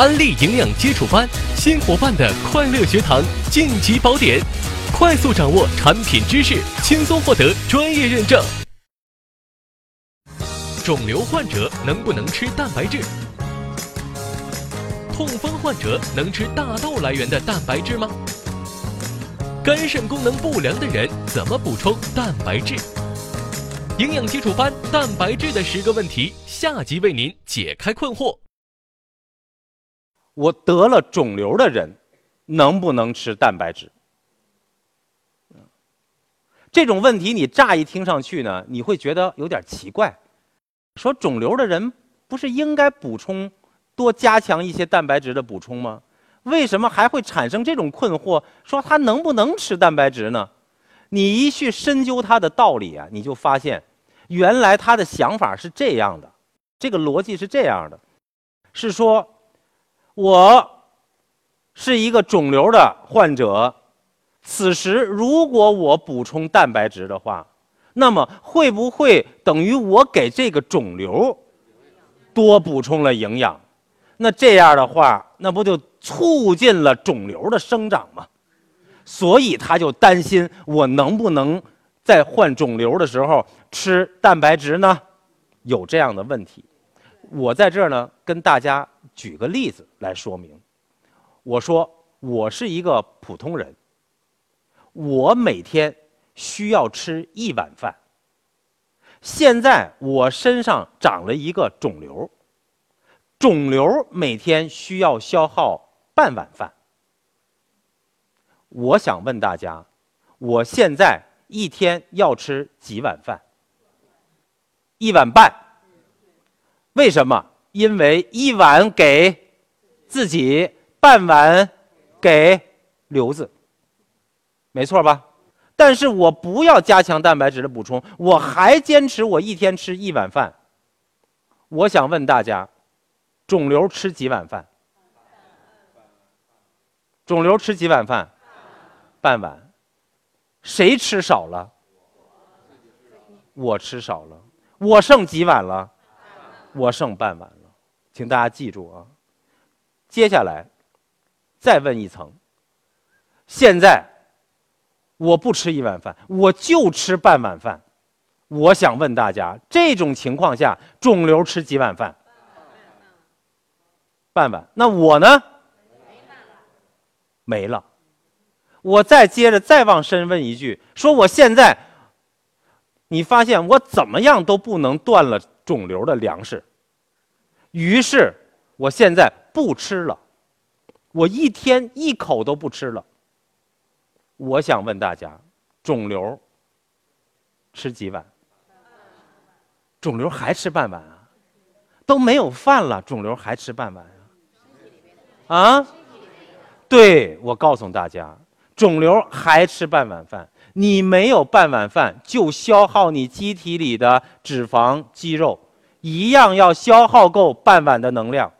安利营养基础班，新伙伴的快乐学堂晋级宝典，快速掌握产品知识，轻松获得专业认证。肿瘤患者能不能吃蛋白质？痛风患者能吃大豆来源的蛋白质吗？肝肾功能不良的人怎么补充蛋白质？营养基础班蛋白质的十个问题，下集为您解开困惑。我得了肿瘤的人，能不能吃蛋白质？这种问题你乍一听上去呢，你会觉得有点奇怪。说肿瘤的人不是应该补充多加强一些蛋白质的补充吗？为什么还会产生这种困惑？说他能不能吃蛋白质呢？你一去深究他的道理啊，你就发现，原来他的想法是这样的，这个逻辑是这样的，是说。我是一个肿瘤的患者，此时如果我补充蛋白质的话，那么会不会等于我给这个肿瘤多补充了营养？那这样的话，那不就促进了肿瘤的生长吗？所以他就担心我能不能在患肿瘤的时候吃蛋白质呢？有这样的问题。我在这儿呢，跟大家举个例子来说明。我说我是一个普通人，我每天需要吃一碗饭。现在我身上长了一个肿瘤，肿瘤每天需要消耗半碗饭。我想问大家，我现在一天要吃几碗饭？一碗半。为什么？因为一碗给自己，半碗给瘤子，没错吧？但是我不要加强蛋白质的补充，我还坚持我一天吃一碗饭。我想问大家，肿瘤吃几碗饭？肿瘤吃几碗饭？半碗。谁吃少了？我吃少了。我剩几碗了？我剩半碗，请大家记住啊！接下来再问一层。现在我不吃一碗饭，我就吃半碗饭。我想问大家，这种情况下，肿瘤吃几碗饭？半碗。那我呢？没了。我再接着再往深问一句：说我现在，你发现我怎么样都不能断了。肿瘤的粮食，于是我现在不吃了，我一天一口都不吃了。我想问大家，肿瘤吃几碗？肿瘤还吃半碗啊？都没有饭了，肿瘤还吃半碗啊？啊？对，我告诉大家，肿瘤还吃半碗饭。你没有半碗饭，就消耗你机体里的脂肪、肌肉，一样要消耗够半碗的能量。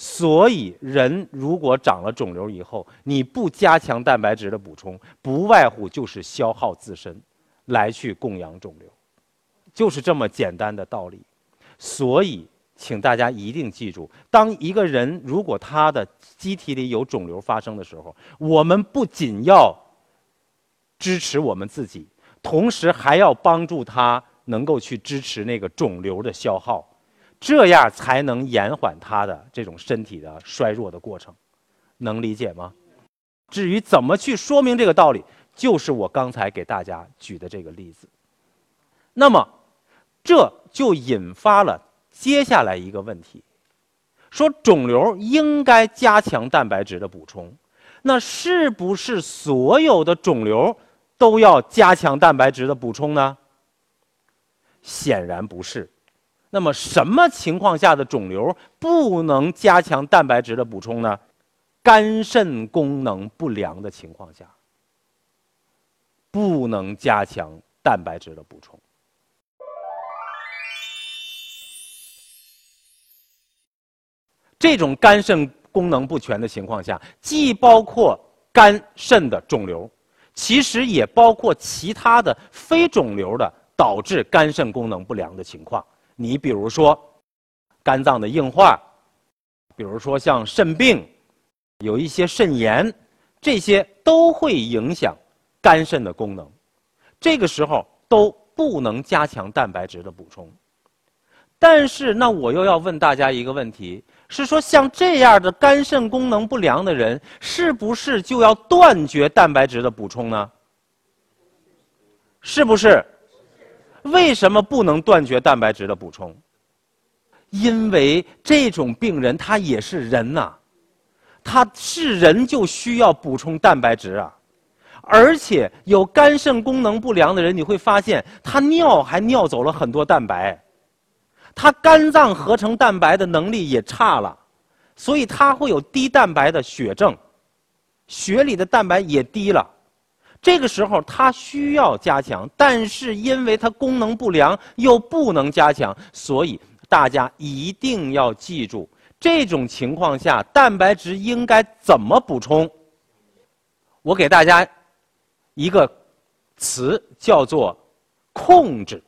所以，人如果长了肿瘤以后，你不加强蛋白质的补充，不外乎就是消耗自身，来去供养肿瘤，就是这么简单的道理。所以，请大家一定记住：当一个人如果他的机体里有肿瘤发生的时候，我们不仅要支持我们自己，同时还要帮助他能够去支持那个肿瘤的消耗，这样才能延缓它的这种身体的衰弱的过程，能理解吗？至于怎么去说明这个道理，就是我刚才给大家举的这个例子。那么，这就引发了接下来一个问题：说肿瘤应该加强蛋白质的补充，那是不是所有的肿瘤？都要加强蛋白质的补充呢？显然不是。那么什么情况下的肿瘤不能加强蛋白质的补充呢？肝肾功能不良的情况下，不能加强蛋白质的补充。这种肝肾功能不全的情况下，既包括肝肾的肿瘤。其实也包括其他的非肿瘤的导致肝肾功能不良的情况。你比如说，肝脏的硬化、比如说像肾病，有一些肾炎，这些都会影响肝肾的功能。这个时候都不能加强蛋白质的补充。但是，那我又要问大家一个问题：是说像这样的肝肾功能不良的人，是不是就要断绝蛋白质的补充呢？是不是？为什么不能断绝蛋白质的补充？因为这种病人他也是人呐，他是人就需要补充蛋白质啊。而且有肝肾功能不良的人，你会发现他尿还尿走了很多蛋白，他肝脏合成蛋白的能力也差了，所以他会有低蛋白的血症，血里的蛋白也低了。这个时候它需要加强，但是因为它功能不良又不能加强，所以大家一定要记住，这种情况下蛋白质应该怎么补充？我给大家一个词叫做“控制”。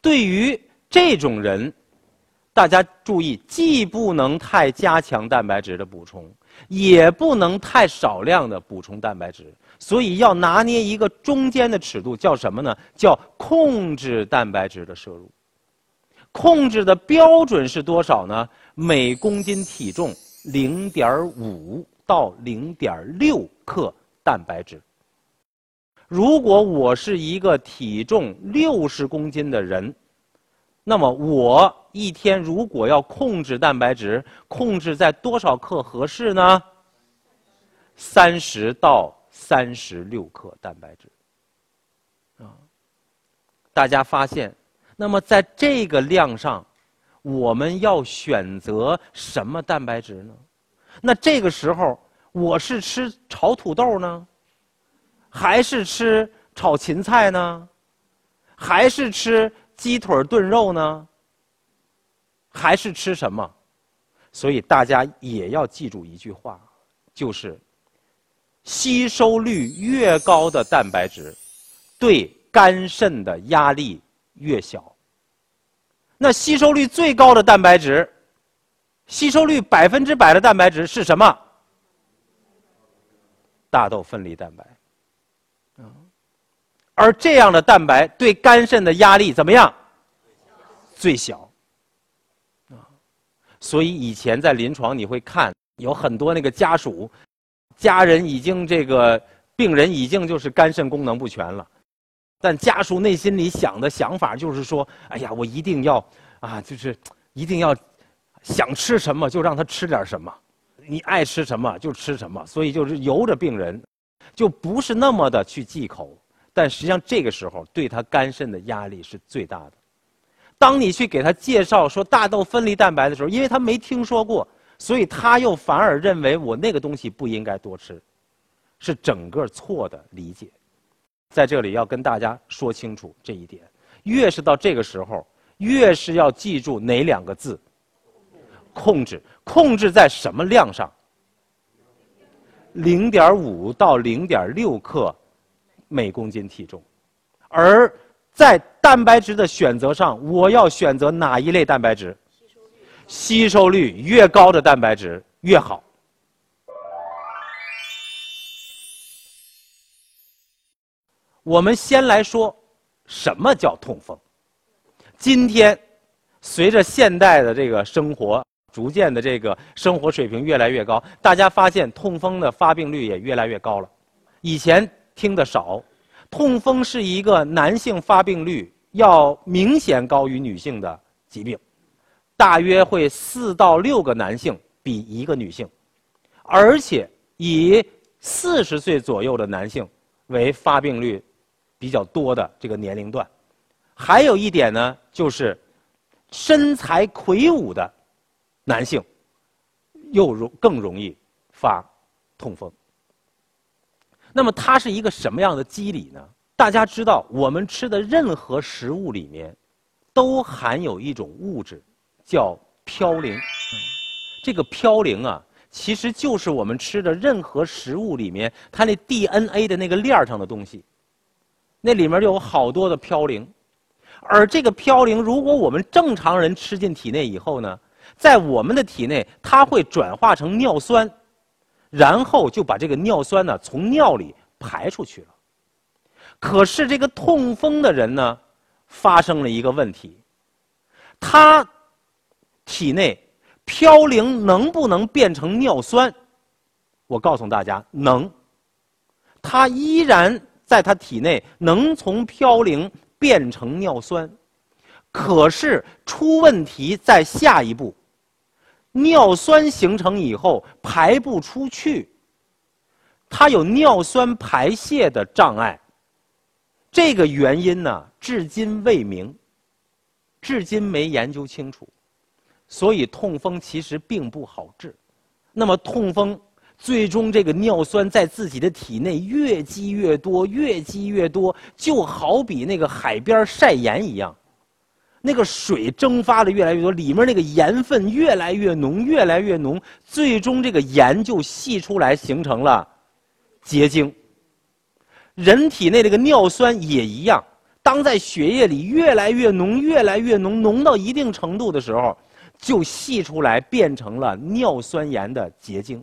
对于这种人，大家注意，既不能太加强蛋白质的补充，也不能太少量的补充蛋白质。所以要拿捏一个中间的尺度，叫什么呢？叫控制蛋白质的摄入。控制的标准是多少呢？每公斤体重零点五到零点六克蛋白质。如果我是一个体重六十公斤的人，那么我一天如果要控制蛋白质，控制在多少克合适呢？三十到。三十六克蛋白质，啊，大家发现，那么在这个量上，我们要选择什么蛋白质呢？那这个时候，我是吃炒土豆呢，还是吃炒芹菜呢？还是吃鸡腿炖肉呢？还是吃什么？所以大家也要记住一句话，就是。吸收率越高的蛋白质，对肝肾的压力越小。那吸收率最高的蛋白质，吸收率百分之百的蛋白质是什么？大豆分离蛋白。而这样的蛋白对肝肾的压力怎么样？最小。所以以前在临床你会看有很多那个家属。家人已经这个病人已经就是肝肾功能不全了，但家属内心里想的想法就是说：哎呀，我一定要啊，就是一定要想吃什么就让他吃点什么，你爱吃什么就吃什么。所以就是由着病人，就不是那么的去忌口。但实际上这个时候对他肝肾的压力是最大的。当你去给他介绍说大豆分离蛋白的时候，因为他没听说过。所以他又反而认为我那个东西不应该多吃，是整个错的理解。在这里要跟大家说清楚这一点。越是到这个时候，越是要记住哪两个字？控制。控制在什么量上？零点五到零点六克每公斤体重。而在蛋白质的选择上，我要选择哪一类蛋白质？吸收率越高的蛋白质越好。我们先来说，什么叫痛风？今天，随着现代的这个生活逐渐的这个生活水平越来越高，大家发现痛风的发病率也越来越高了。以前听得少，痛风是一个男性发病率要明显高于女性的疾病。大约会四到六个男性比一个女性，而且以四十岁左右的男性为发病率比较多的这个年龄段。还有一点呢，就是身材魁梧的男性又容更容易发痛风。那么它是一个什么样的机理呢？大家知道，我们吃的任何食物里面都含有一种物质。叫嘌呤，这个嘌呤啊，其实就是我们吃的任何食物里面，它那 DNA 的那个链上的东西，那里面就有好多的嘌呤，而这个嘌呤，如果我们正常人吃进体内以后呢，在我们的体内，它会转化成尿酸，然后就把这个尿酸呢从尿里排出去了。可是这个痛风的人呢，发生了一个问题，他体内嘌呤能不能变成尿酸？我告诉大家，能。它依然在它体内能从嘌呤变成尿酸，可是出问题在下一步，尿酸形成以后排不出去，他有尿酸排泄的障碍。这个原因呢，至今未明，至今没研究清楚，所以痛风其实并不好治。那么痛风最终这个尿酸在自己的体内越积越多，越积越多，就好比那个海边晒盐一样，那个水蒸发的越来越多，里面那个盐分越来越浓，越来越浓，最终这个盐就析出来，形成了结晶。人体内这个尿酸也一样，当在血液里越来越浓、越来越浓、浓到一定程度的时候，就析出来变成了尿酸盐的结晶。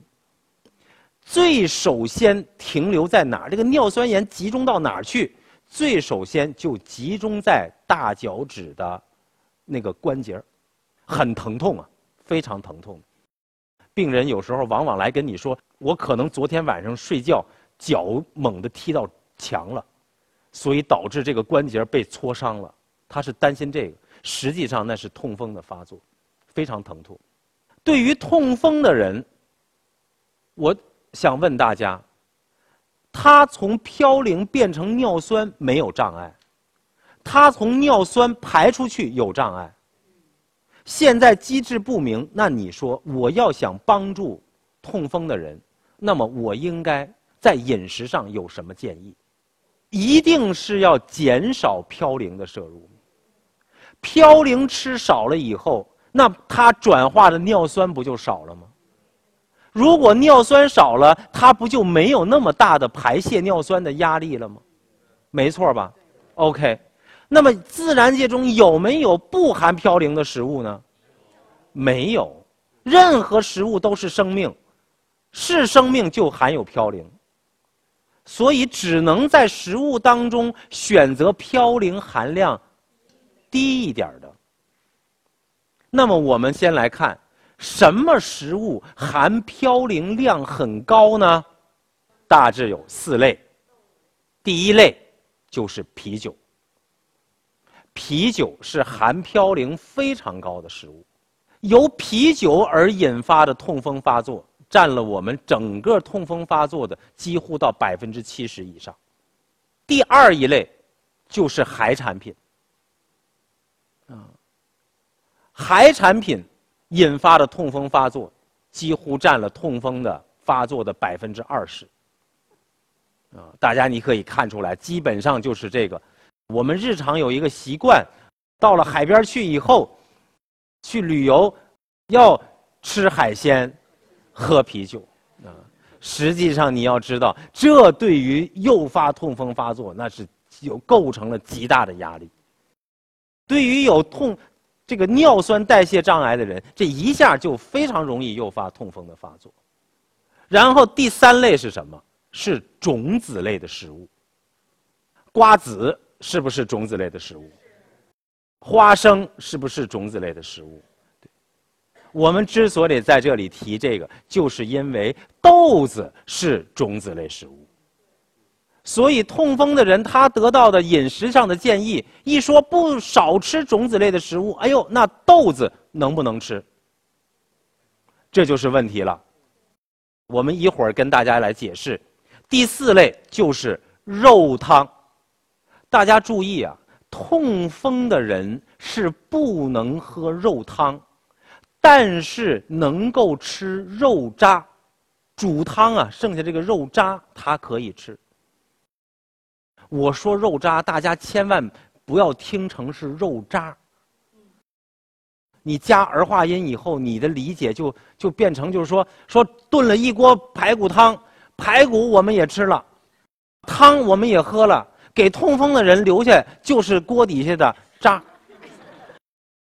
最首先停留在哪儿？这个尿酸盐集中到哪儿去？最首先就集中在大脚趾的那个关节很疼痛啊，非常疼痛。病人有时候往往来跟你说：“我可能昨天晚上睡觉脚猛地踢到。”墙了，所以导致这个关节被挫伤了。他是担心这个，实际上那是痛风的发作，非常疼痛。对于痛风的人，我想问大家：他从嘌呤变成尿酸没有障碍，他从尿酸排出去有障碍。现在机制不明，那你说我要想帮助痛风的人，那么我应该在饮食上有什么建议？一定是要减少嘌呤的摄入。嘌呤吃少了以后，那它转化的尿酸不就少了吗？如果尿酸少了，它不就没有那么大的排泄尿酸的压力了吗？没错吧？OK。那么自然界中有没有不含嘌呤的食物呢？没有，任何食物都是生命，是生命就含有嘌呤。所以只能在食物当中选择嘌呤含量低一点的。那么我们先来看，什么食物含嘌呤量很高呢？大致有四类。第一类就是啤酒。啤酒是含嘌呤非常高的食物，由啤酒而引发的痛风发作。占了我们整个痛风发作的几乎到百分之七十以上。第二一类就是海产品，啊，海产品引发的痛风发作几乎占了痛风的发作的百分之二十。啊，大家你可以看出来，基本上就是这个。我们日常有一个习惯，到了海边去以后，去旅游要吃海鲜。喝啤酒，啊，实际上你要知道，这对于诱发痛风发作，那是有构成了极大的压力。对于有痛，这个尿酸代谢障碍的人，这一下就非常容易诱发痛风的发作。然后第三类是什么？是种子类的食物。瓜子是不是种子类的食物？花生是不是种子类的食物？我们之所以在这里提这个，就是因为豆子是种子类食物。所以痛风的人他得到的饮食上的建议，一说不少吃种子类的食物，哎呦，那豆子能不能吃？这就是问题了。我们一会儿跟大家来解释。第四类就是肉汤。大家注意啊，痛风的人是不能喝肉汤。但是能够吃肉渣，煮汤啊，剩下这个肉渣它可以吃。我说肉渣，大家千万不要听成是肉渣。你加儿化音以后，你的理解就就变成就是说说炖了一锅排骨汤，排骨我们也吃了，汤我们也喝了，给痛风的人留下就是锅底下的渣。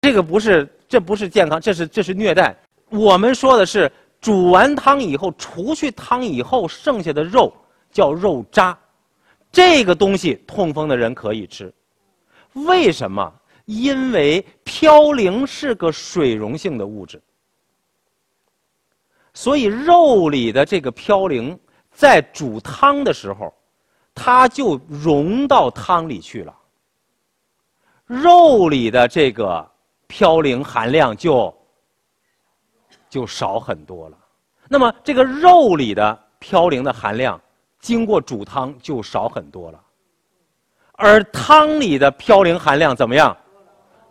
这个不是。这不是健康，这是这是虐待。我们说的是煮完汤以后，除去汤以后剩下的肉叫肉渣，这个东西痛风的人可以吃。为什么？因为嘌呤是个水溶性的物质，所以肉里的这个嘌呤在煮汤的时候，它就溶到汤里去了。肉里的这个嘌呤含量就就少很多了。那么这个肉里的嘌呤的含量，经过煮汤就少很多了。而汤里的嘌呤含量怎么样？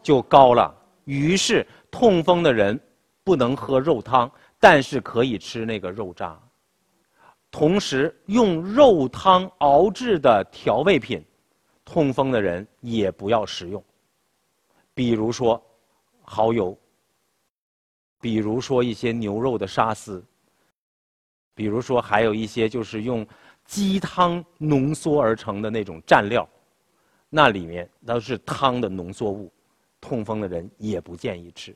就高了。于是痛风的人不能喝肉汤，但是可以吃那个肉渣。同时，用肉汤熬制的调味品。痛风的人也不要食用，比如说蚝油，比如说一些牛肉的沙司，比如说还有一些就是用鸡汤浓缩而成的那种蘸料，那里面都是汤的浓缩物，痛风的人也不建议吃。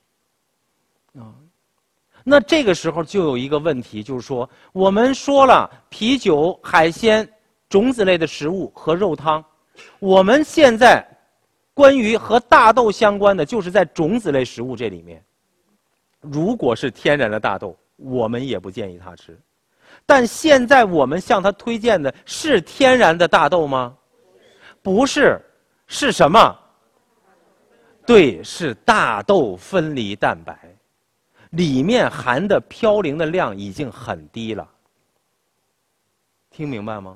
啊，那这个时候就有一个问题，就是说我们说了啤酒、海鲜、种子类的食物和肉汤。我们现在关于和大豆相关的，就是在种子类食物这里面，如果是天然的大豆，我们也不建议他吃。但现在我们向他推荐的是天然的大豆吗？不是，是什么？对，是大豆分离蛋白，里面含的嘌呤的量已经很低了。听明白吗？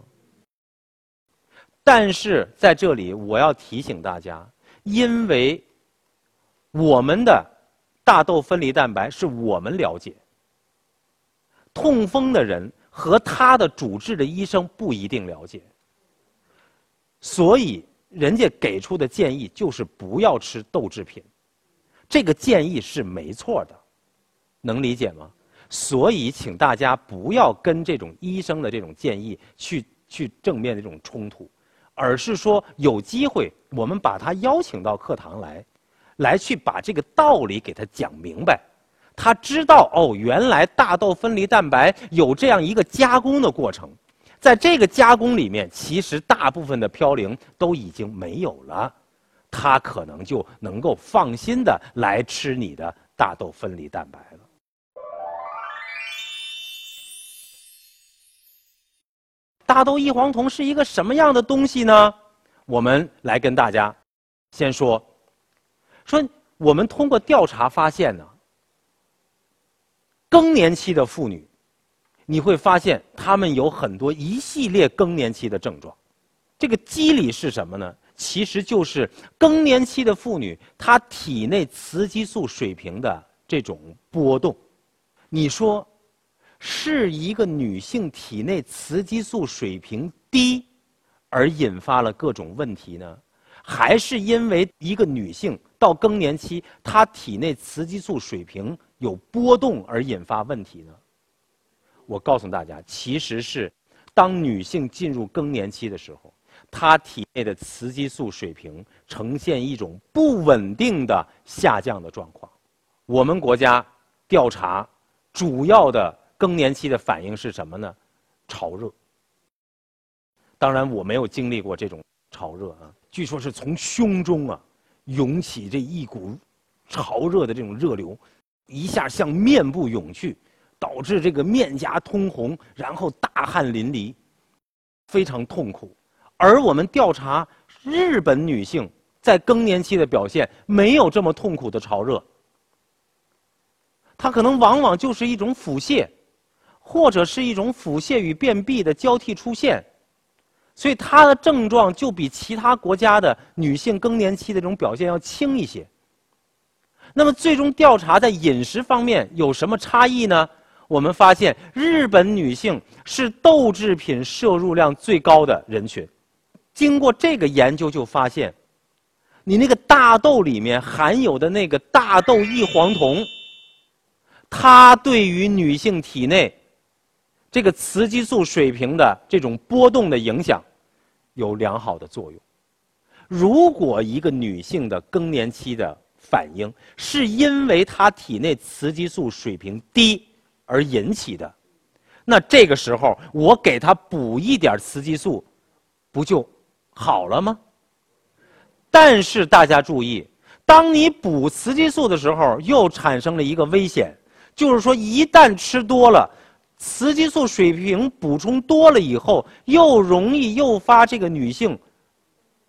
但是在这里，我要提醒大家，因为我们的大豆分离蛋白是我们了解，痛风的人和他的主治的医生不一定了解，所以人家给出的建议就是不要吃豆制品，这个建议是没错的，能理解吗？所以请大家不要跟这种医生的这种建议去去正面的这种冲突。而是说有机会，我们把他邀请到课堂来，来去把这个道理给他讲明白。他知道哦，原来大豆分离蛋白有这样一个加工的过程，在这个加工里面，其实大部分的嘌呤都已经没有了，他可能就能够放心的来吃你的大豆分离蛋白了。大豆异黄酮是一个什么样的东西呢？我们来跟大家先说，说我们通过调查发现呢，更年期的妇女，你会发现她们有很多一系列更年期的症状。这个机理是什么呢？其实就是更年期的妇女她体内雌激素水平的这种波动。你说？是一个女性体内雌激素水平低，而引发了各种问题呢？还是因为一个女性到更年期，她体内雌激素水平有波动而引发问题呢？我告诉大家，其实是当女性进入更年期的时候，她体内的雌激素水平呈现一种不稳定的下降的状况。我们国家调查主要的。更年期的反应是什么呢？潮热。当然，我没有经历过这种潮热啊。据说是从胸中啊涌起这一股潮热的这种热流，一下向面部涌去，导致这个面颊通红，然后大汗淋漓，非常痛苦。而我们调查日本女性在更年期的表现，没有这么痛苦的潮热，它可能往往就是一种腹泻。或者是一种腹泻与便秘的交替出现，所以它的症状就比其他国家的女性更年期的这种表现要轻一些。那么，最终调查在饮食方面有什么差异呢？我们发现，日本女性是豆制品摄入量最高的人群。经过这个研究，就发现，你那个大豆里面含有的那个大豆异黄酮，它对于女性体内这个雌激素水平的这种波动的影响，有良好的作用。如果一个女性的更年期的反应，是因为她体内雌激素水平低而引起的。那这个时候，我给她补一点雌激素，不就好了吗？但是大家注意，当你补雌激素的时候，又产生了一个危险，就是说一旦吃多了。雌激素水平补充多了以后，又容易诱发这个女性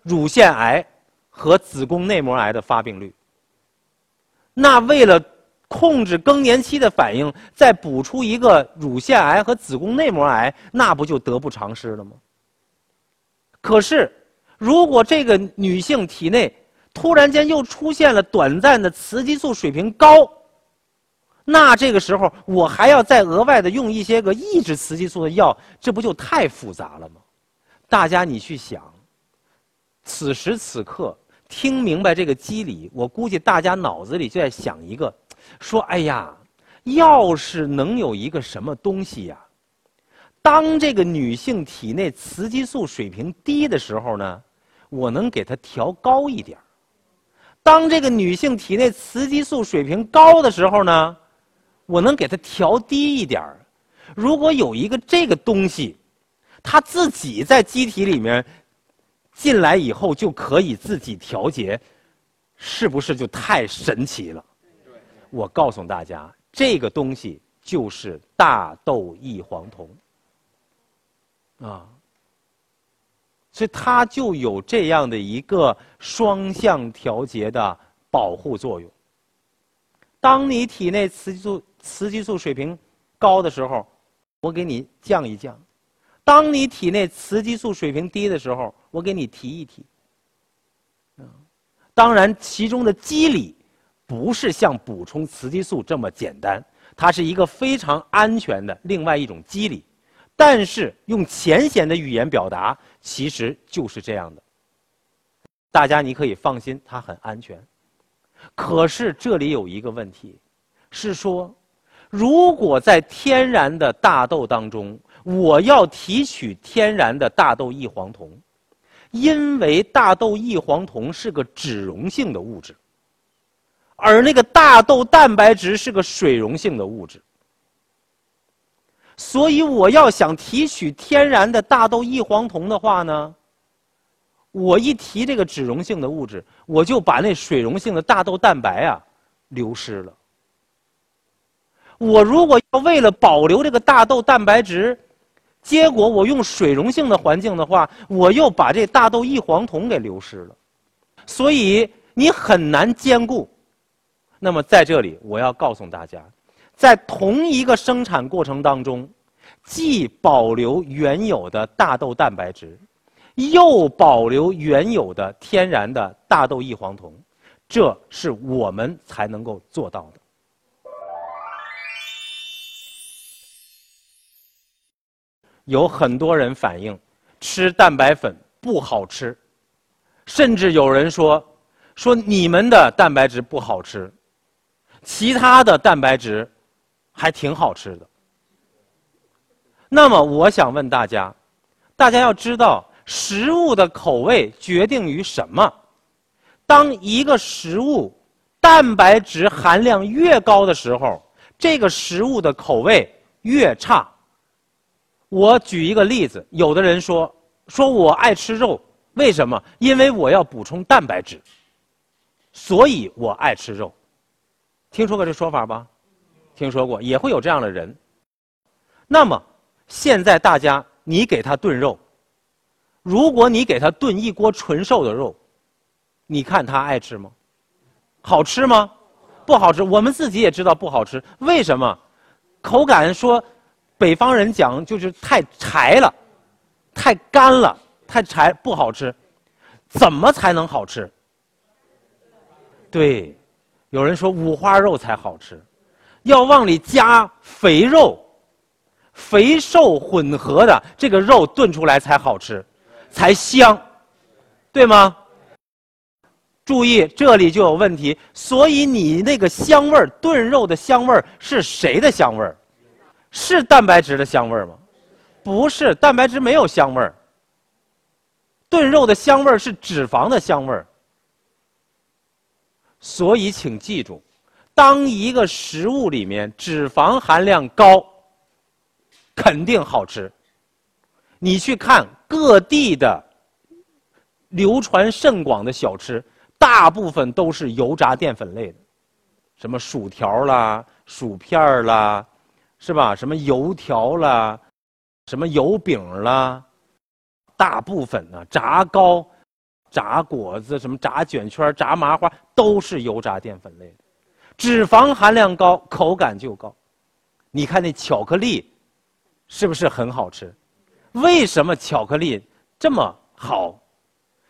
乳腺癌和子宫内膜癌的发病率。那为了控制更年期的反应，再补出一个乳腺癌和子宫内膜癌，那不就得不偿失了吗？可是，如果这个女性体内突然间又出现了短暂的雌激素水平高，那这个时候，我还要再额外的用一些个抑制雌激素的药，这不就太复杂了吗？大家你去想，此时此刻听明白这个机理，我估计大家脑子里就在想一个，说：哎呀，要是能有一个什么东西呀，当这个女性体内雌激素水平低的时候呢，我能给她调高一点当这个女性体内雌激素水平高的时候呢？我能给它调低一点。如果有一个这个东西，它自己在机体里面进来以后就可以自己调节，是不是就太神奇了？我告诉大家，这个东西就是大豆异黄酮啊，所以它就有这样的一个双向调节的保护作用。当你体内雌激素雌激素水平高的时候，我给你降一降；当你体内雌激素水平低的时候，我给你提一提。当然，其中的机理不是像补充雌激素这么简单，它是一个非常安全的另外一种机理。但是用浅显的语言表达，其实就是这样的。大家你可以放心，它很安全。可是这里有一个问题，是说。如果在天然的大豆当中，我要提取天然的大豆异黄酮，因为大豆异黄酮是个脂溶性的物质，而那个大豆蛋白质是个水溶性的物质，所以我要想提取天然的大豆异黄酮的话呢，我一提这个脂溶性的物质，我就把那水溶性的大豆蛋白啊流失了。我如果要为了保留这个大豆蛋白质，结果我用水溶性的环境的话，我又把这大豆异黄酮给流失了，所以你很难兼顾。那么在这里，我要告诉大家，在同一个生产过程当中，既保留原有的大豆蛋白质，又保留原有的天然的大豆异黄酮，这是我们才能够做到的。有很多人反映吃蛋白粉不好吃，甚至有人说说你们的蛋白质不好吃，其他的蛋白质还挺好吃的。那么我想问大家，大家要知道食物的口味决定于什么？当一个食物蛋白质含量越高的时候，这个食物的口味越差。我举一个例子，有的人说，说我爱吃肉，为什么？因为我要补充蛋白质，所以我爱吃肉。听说过这说法吧？听说过，也会有这样的人。那么，现在大家，你给他炖肉，如果你给他炖一锅纯瘦的肉，你看他爱吃吗？好吃吗？不好吃。我们自己也知道不好吃，为什么？口感说。北方人讲就是太柴了，太干了，太柴不好吃。怎么才能好吃？对，有人说五花肉才好吃，要往里加肥肉，肥瘦混合的这个肉炖出来才好吃，才香，对吗？注意，这里就有问题。所以你那个香味儿，炖肉的香味儿是谁的香味儿？是蛋白质的香味儿吗？不是，蛋白质没有香味儿。炖肉的香味儿是脂肪的香味儿。所以请记住，当一个食物里面脂肪含量高，肯定好吃。你去看各地的流传甚广的小吃，大部分都是油炸淀粉类的，什么薯条啦、薯片啦，是吧？什么油条啦，什么油饼啦，大部分呢，炸糕、炸果子、什么炸卷圈、炸麻花，都是油炸淀粉类的，脂肪含量高，口感就高。你看那巧克力，是不是很好吃？为什么巧克力这么好？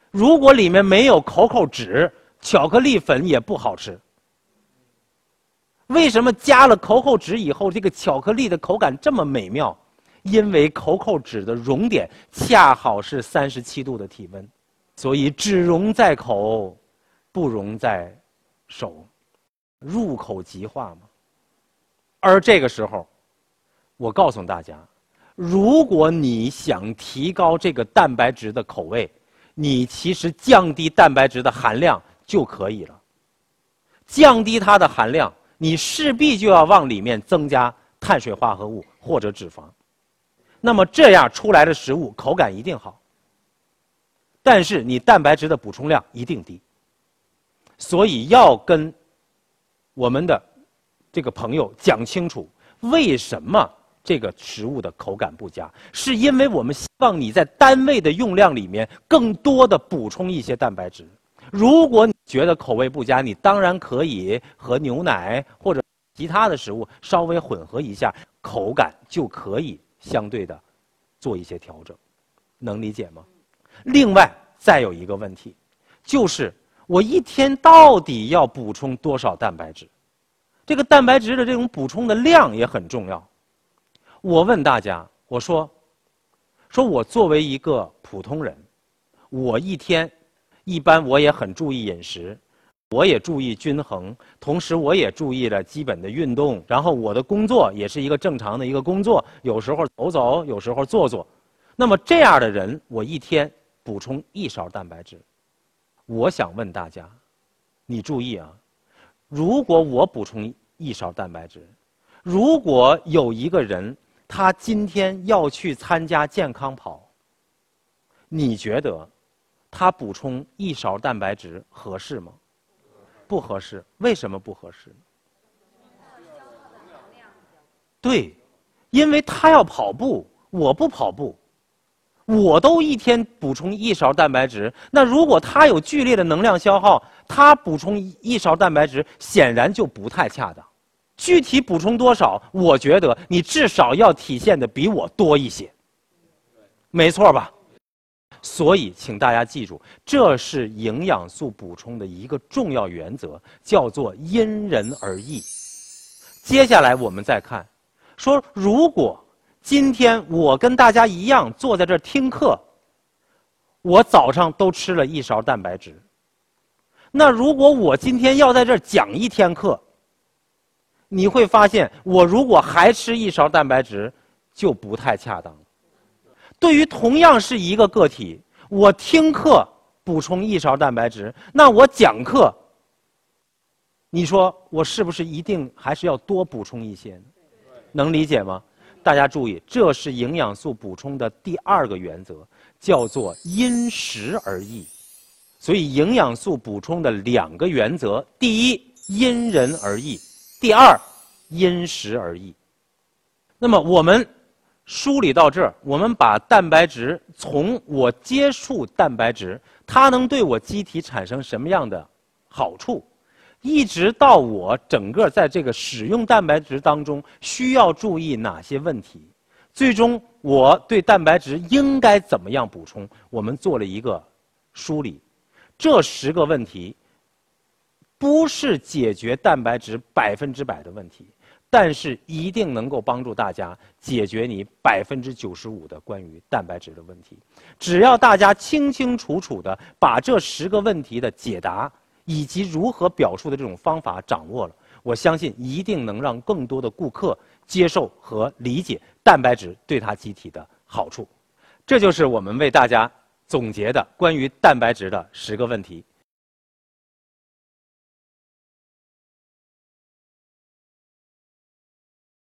如果里面没有口口脂，巧克力粉也不好吃。为什么加了口口脂以后，这个巧克力的口感这么美妙？因为口口脂的熔点恰好是三十七度的体温，所以只溶在口，不溶在手，入口即化嘛。而这个时候，我告诉大家。如果你想提高这个蛋白质的口味，你其实降低蛋白质的含量就可以了。降低它的含量，你势必就要往里面增加碳水化合物或者脂肪。那么这样出来的食物口感一定好，但是你蛋白质的补充量一定低。所以要跟我们的这个朋友讲清楚，为什么？这个食物的口感不佳，是因为我们希望你在单位的用量里面更多的补充一些蛋白质。如果你觉得口味不佳，你当然可以和牛奶或者其他的食物稍微混合一下，口感就可以相对的做一些调整，能理解吗？另外再有一个问题，就是我一天到底要补充多少蛋白质？这个蛋白质的这种补充的量也很重要。我问大家，我说，说我作为一个普通人，我一天，一般我也很注意饮食，我也注意均衡，同时我也注意了基本的运动，然后我的工作也是一个正常的一个工作，有时候走走，有时候坐坐，那么这样的人，我一天补充一勺蛋白质，我想问大家，你注意啊，如果我补充一勺蛋白质，如果有一个人。他今天要去参加健康跑，你觉得他补充一勺蛋白质合适吗？不合适。为什么不合适？对，因为他要跑步，我不跑步，我都一天补充一勺蛋白质。那如果他有剧烈的能量消耗，他补充一勺蛋白质，显然就不太恰当。具体补充多少？我觉得你至少要体现的比我多一些，没错吧？所以，请大家记住，这是营养素补充的一个重要原则，叫做因人而异。接下来我们再看，说如果今天我跟大家一样坐在这儿听课，我早上都吃了一勺蛋白质，那如果我今天要在这儿讲一天课，你会发现，我如果还吃一勺蛋白质，就不太恰当。对于同样是一个个体，我听课补充一勺蛋白质，那我讲课，你说我是不是一定还是要多补充一些呢？能理解吗？大家注意，这是营养素补充的第二个原则，叫做因时而异。所以，营养素补充的两个原则：第一，因人而异。第二，因时而异。那么我们梳理到这儿，我们把蛋白质从我接触蛋白质，它能对我机体产生什么样的好处，一直到我整个在这个使用蛋白质当中需要注意哪些问题，最终我对蛋白质应该怎么样补充，我们做了一个梳理。这十个问题。不是解决蛋白质百分之百的问题，但是一定能够帮助大家解决你百分之九十五的关于蛋白质的问题。只要大家清清楚楚的把这十个问题的解答以及如何表述的这种方法掌握了，我相信一定能让更多的顾客接受和理解蛋白质对他机体的好处。这就是我们为大家总结的关于蛋白质的十个问题。